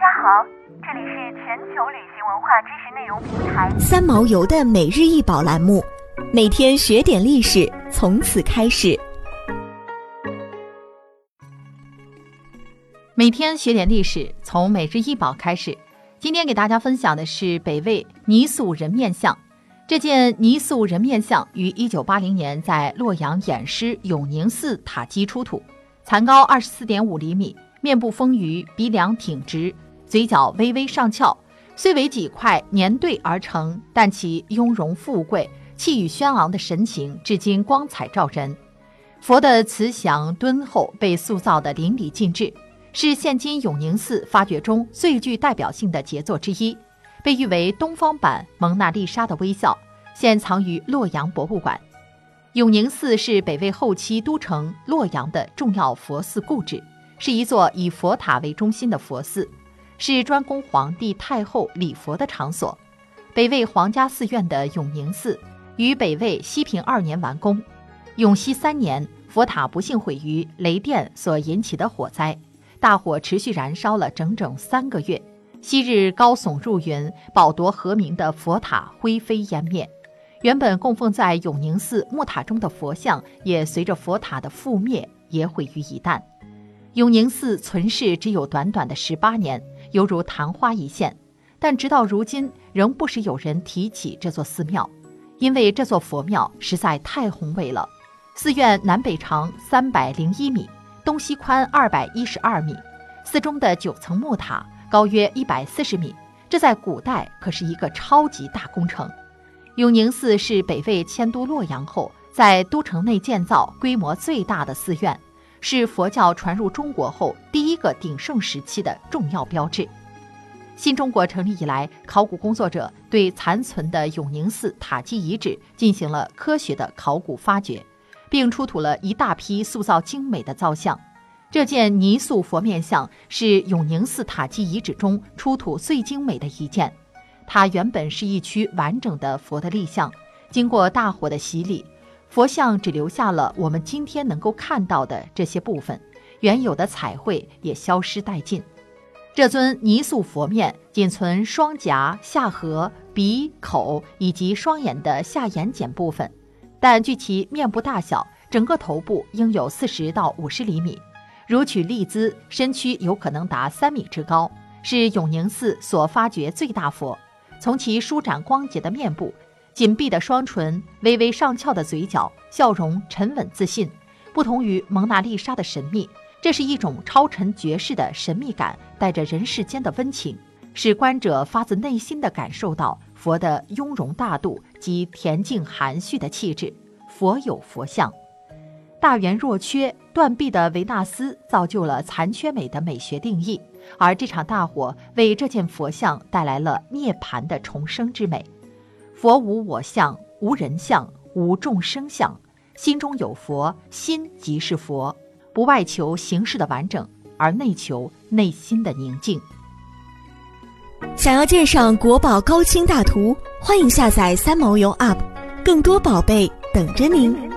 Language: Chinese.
家好，这里是全球旅行文化知识内容平台三毛游的每日一宝栏目，每天学点历史，从此开始。每天学点历史，从每日一宝开始。今天给大家分享的是北魏泥塑人面像。这件泥塑人面像于一九八零年在洛阳偃师永宁寺塔基出土，残高二十四点五厘米，面部丰腴，鼻梁挺直，嘴角微微上翘。虽为几块粘对而成，但其雍容富贵、气宇轩昂的神情至今光彩照人。佛的慈祥敦厚被塑造得淋漓尽致，是现今永宁寺发掘中最具代表性的杰作之一。被誉为东方版蒙娜丽莎的微笑，现藏于洛阳博物馆。永宁寺是北魏后期都城洛阳的重要佛寺故址，是一座以佛塔为中心的佛寺，是专供皇帝太后礼佛的场所。北魏皇家寺院的永宁寺于北魏西平二年完工。永熙三年，佛塔不幸毁于雷电所引起的火灾，大火持续燃烧了整整三个月。昔日高耸入云、宝夺和鸣的佛塔灰飞烟灭，原本供奉在永宁寺木塔中的佛像也随着佛塔的覆灭也毁于一旦。永宁寺存世只有短短的十八年，犹如昙花一现，但直到如今仍不时有人提起这座寺庙，因为这座佛庙实在太宏伟了。寺院南北长三百零一米，东西宽二百一十二米，寺中的九层木塔。高约一百四十米，这在古代可是一个超级大工程。永宁寺是北魏迁都洛阳后，在都城内建造规模最大的寺院，是佛教传入中国后第一个鼎盛时期的重要标志。新中国成立以来，考古工作者对残存的永宁寺塔基遗址进行了科学的考古发掘，并出土了一大批塑造精美的造像。这件泥塑佛面像是永宁寺塔基遗址中出土最精美的一件。它原本是一区完整的佛的立像，经过大火的洗礼，佛像只留下了我们今天能够看到的这些部分，原有的彩绘也消失殆尽。这尊泥塑佛面仅存双颊、下颌、鼻、口以及双眼的下眼睑部分，但据其面部大小，整个头部应有四十到五十厘米。如取立姿，身躯有可能达三米之高，是永宁寺所发掘最大佛。从其舒展光洁的面部、紧闭的双唇、微微上翘的嘴角，笑容沉稳自信，不同于蒙娜丽莎的神秘。这是一种超尘绝世的神秘感，带着人世间的温情，使观者发自内心地感受到佛的雍容大度及恬静含蓄的气质。佛有佛相。大圆若缺，断臂的维纳斯造就了残缺美的美学定义，而这场大火为这件佛像带来了涅槃的重生之美。佛无我相，无人相，无众生相，心中有佛，心即是佛。不外求形式的完整，而内求内心的宁静。想要鉴赏国宝高清大图，欢迎下载三毛游 App，更多宝贝等着您。